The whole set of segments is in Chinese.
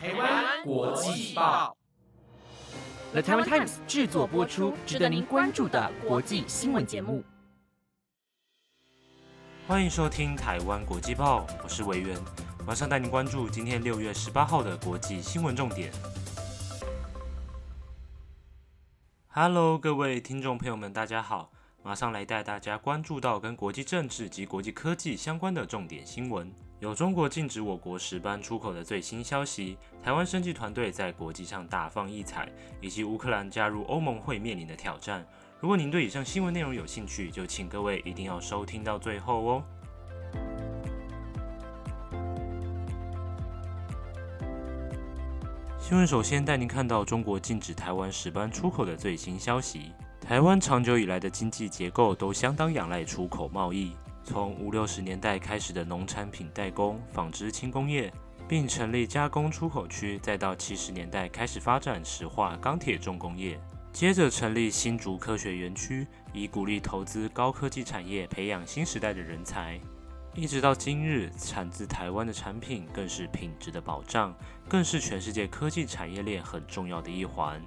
台湾国际报，The Taiwan Times 制作播出，值得您关注的国际新闻节目。欢迎收听台湾国际报，我是维源，马上带您关注今天六月十八号的国际新闻重点。Hello，各位听众朋友们，大家好。马上来带大家关注到跟国际政治及国际科技相关的重点新闻。有中国禁止我国石斑出口的最新消息，台湾生技团队在国际上大放异彩，以及乌克兰加入欧盟会面临的挑战。如果您对以上新闻内容有兴趣，就请各位一定要收听到最后哦。新闻首先带您看到中国禁止台湾石斑出口的最新消息。台湾长久以来的经济结构都相当仰赖出口贸易，从五六十年代开始的农产品代工、纺织轻工业，并成立加工出口区，再到七十年代开始发展石化、钢铁重工业，接着成立新竹科学园区，以鼓励投资高科技产业，培养新时代的人才，一直到今日，产自台湾的产品更是品质的保障，更是全世界科技产业链很重要的一环。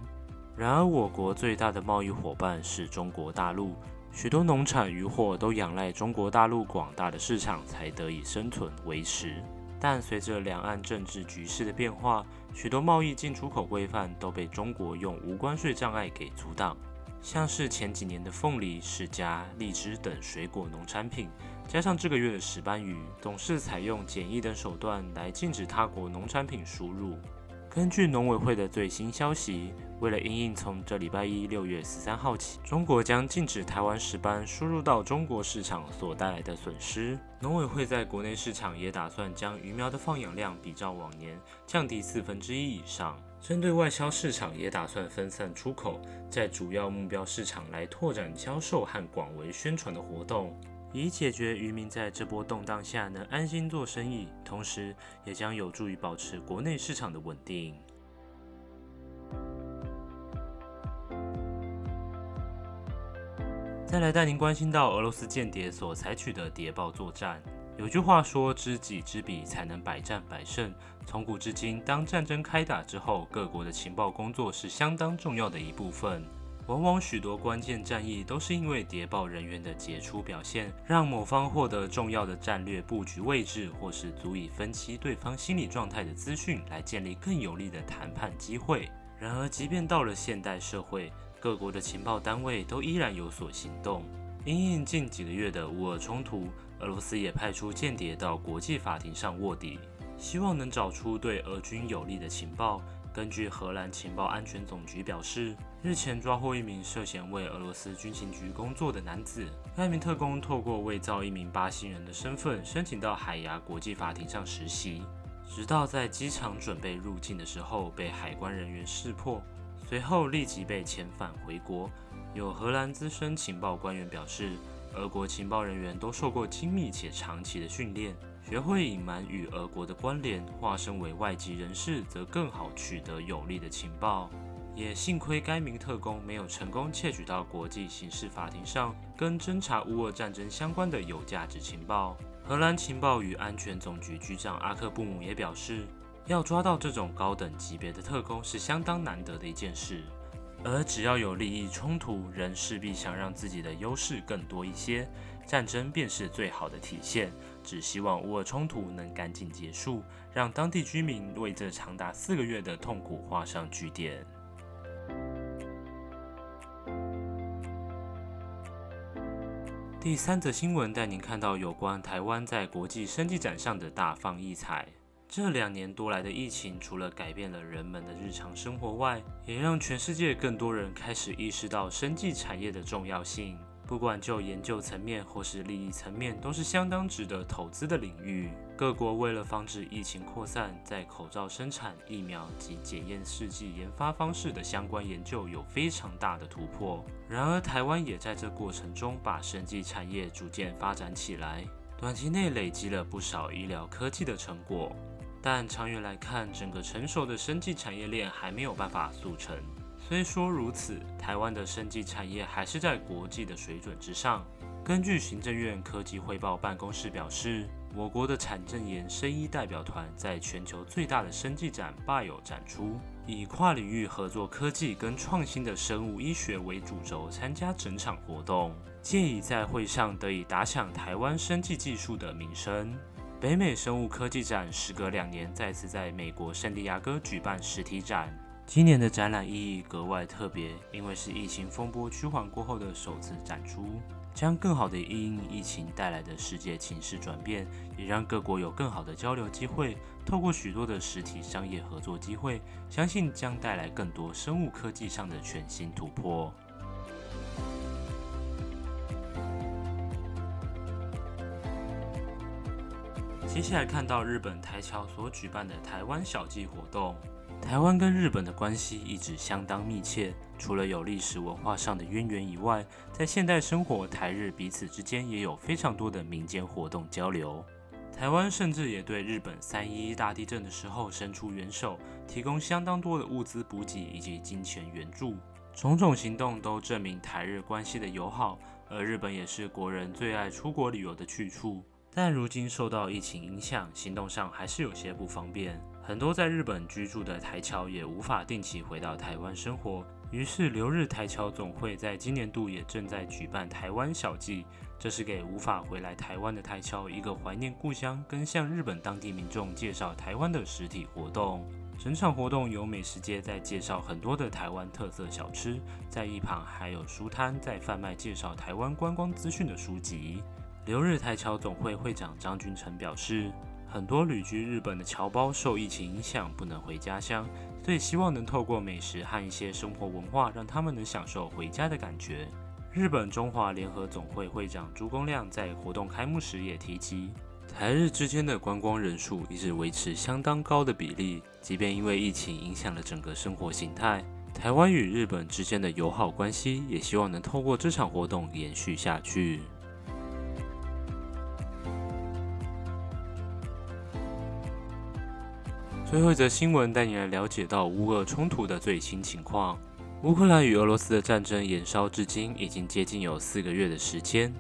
然而，我国最大的贸易伙伴是中国大陆，许多农产渔获都仰赖中国大陆广大的市场才得以生存维持。但随着两岸政治局势的变化，许多贸易进出口规范都被中国用无关税障碍给阻挡。像是前几年的凤梨、释迦、荔枝等水果农产品，加上这个月的石斑鱼，总是采用检疫等手段来禁止他国农产品输入。根据农委会的最新消息，为了因应从这礼拜一六月十三号起，中国将禁止台湾石斑输入到中国市场所带来的损失，农委会在国内市场也打算将鱼苗的放养量比照往年降低四分之一以上。针对外销市场，也打算分散出口，在主要目标市场来拓展销售和广为宣传的活动。以解决渔民在这波动荡下能安心做生意，同时也将有助于保持国内市场的稳定。再来带您关心到俄罗斯间谍所采取的谍报作战。有句话说：“知己知彼，才能百战百胜。”从古至今，当战争开打之后，各国的情报工作是相当重要的一部分。往往许多关键战役都是因为谍报人员的杰出表现，让某方获得重要的战略布局位置，或是足以分析对方心理状态的资讯，来建立更有利的谈判机会。然而，即便到了现代社会，各国的情报单位都依然有所行动。因应近几个月的乌俄冲突，俄罗斯也派出间谍到国际法庭上卧底，希望能找出对俄军有利的情报。根据荷兰情报安全总局表示，日前抓获一名涉嫌为俄罗斯军情局工作的男子。该名特工透过伪造一名巴西人的身份，申请到海牙国际法庭上实习，直到在机场准备入境的时候被海关人员识破，随后立即被遣返回国。有荷兰资深情报官员表示，俄国情报人员都受过精密且长期的训练。学会隐瞒与俄国的关联，化身为外籍人士，则更好取得有利的情报。也幸亏该名特工没有成功窃取到国际刑事法庭上跟侦查乌俄战争相关的有价值情报。荷兰情报与安全总局局长阿克布姆也表示，要抓到这种高等级别的特工是相当难得的一件事。而只要有利益冲突，人势必想让自己的优势更多一些，战争便是最好的体现。只希望乌俄冲突能赶紧结束，让当地居民为这长达四个月的痛苦画上句点。第三则新闻带您看到有关台湾在国际生技展上的大放异彩。这两年多来的疫情，除了改变了人们的日常生活外，也让全世界更多人开始意识到生技产业的重要性。不管就研究层面或是利益层面，都是相当值得投资的领域。各国为了防止疫情扩散，在口罩生产、疫苗及检验试剂研发方式的相关研究有非常大的突破。然而，台湾也在这过程中把生技产业逐渐发展起来，短期内累积了不少医疗科技的成果。但长远来看，整个成熟的生技产业链还没有办法速成。虽说如此，台湾的生技产业还是在国际的水准之上。根据行政院科技汇报办公室表示，我国的产证研生医代表团在全球最大的生技展 BIO 展出，以跨领域合作科技跟创新的生物医学为主轴参加整场活动，借以在会上得以打响台湾生技技术的名声。北美生物科技展时隔两年再次在美国圣地亚哥举办实体展，今年的展览意义格外特别，因为是疫情风波趋缓过后的首次展出。将更好的应疫情带来的世界情势转变，也让各国有更好的交流机会。透过许多的实体商业合作机会，相信将带来更多生物科技上的全新突破。接下来看到日本台侨所举办的台湾小记活动。台湾跟日本的关系一直相当密切，除了有历史文化上的渊源以外，在现代生活，台日彼此之间也有非常多的民间活动交流。台湾甚至也对日本三一一大地震的时候伸出援手，提供相当多的物资补给以及金钱援助，种种行动都证明台日关系的友好。而日本也是国人最爱出国旅游的去处，但如今受到疫情影响，行动上还是有些不方便。很多在日本居住的台侨也无法定期回到台湾生活，于是留日台侨总会在今年度也正在举办台湾小祭，这是给无法回来台湾的台侨一个怀念故乡跟向日本当地民众介绍台湾的实体活动。整场活动有美食街在介绍很多的台湾特色小吃，在一旁还有书摊在贩卖介绍台湾观光资讯的书籍。留日台侨总会会长张君成表示。很多旅居日本的侨胞受疫情影响不能回家乡，所以希望能透过美食和一些生活文化，让他们能享受回家的感觉。日本中华联合总会会长朱公亮在活动开幕时也提及，台日之间的观光人数一直维持相当高的比例，即便因为疫情影响了整个生活形态，台湾与日本之间的友好关系也希望能透过这场活动延续下去。最后一则新闻带你来了解到乌俄冲突的最新情况。乌克兰与俄罗斯的战争延烧至今已经接近有四个月的时间，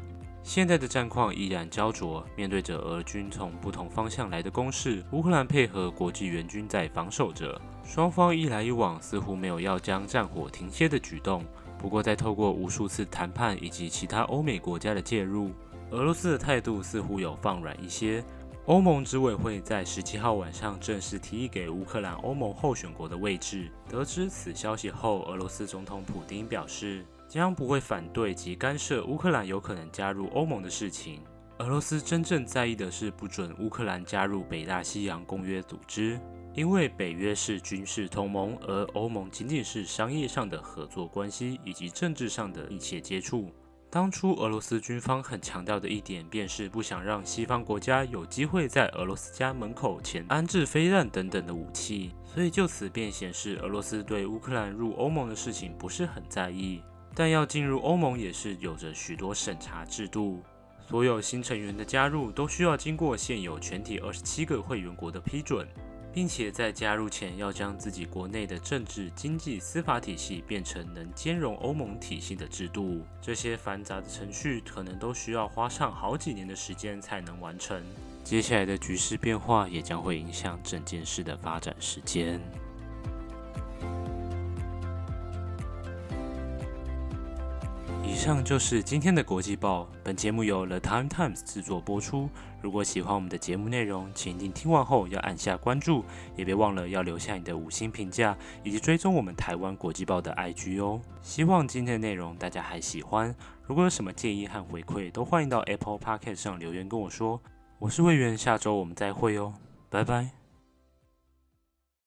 现在的战况依然焦灼。面对着俄军从不同方向来的攻势，乌克兰配合国际援军在防守着，双方一来一往，似乎没有要将战火停歇的举动。不过，在透过无数次谈判以及其他欧美国家的介入，俄罗斯的态度似乎有放软一些。欧盟执委会在十七号晚上正式提议给乌克兰欧盟候选国的位置。得知此消息后，俄罗斯总统普京表示将不会反对及干涉乌克兰有可能加入欧盟的事情。俄罗斯真正在意的是不准乌克兰加入北大西洋公约组织，因为北约是军事同盟，而欧盟仅仅是商业上的合作关系以及政治上的密切接触。当初俄罗斯军方很强调的一点，便是不想让西方国家有机会在俄罗斯家门口前安置飞弹等等的武器，所以就此便显示俄罗斯对乌克兰入欧盟的事情不是很在意。但要进入欧盟也是有着许多审查制度，所有新成员的加入都需要经过现有全体二十七个会员国的批准。并且在加入前要将自己国内的政治、经济、司法体系变成能兼容欧盟体系的制度，这些繁杂的程序可能都需要花上好几年的时间才能完成。接下来的局势变化也将会影响整件事的发展时间。以上就是今天的国际报。本节目由 The Time Times 制作播出。如果喜欢我们的节目内容，请一定听完后要按下关注，也别忘了要留下你的五星评价，以及追踪我们台湾国际报的 IG 哦。希望今天的内容大家还喜欢。如果有什么建议和回馈，都欢迎到 Apple Podcast 上留言跟我说。我是魏源，下周我们再会哦，拜拜。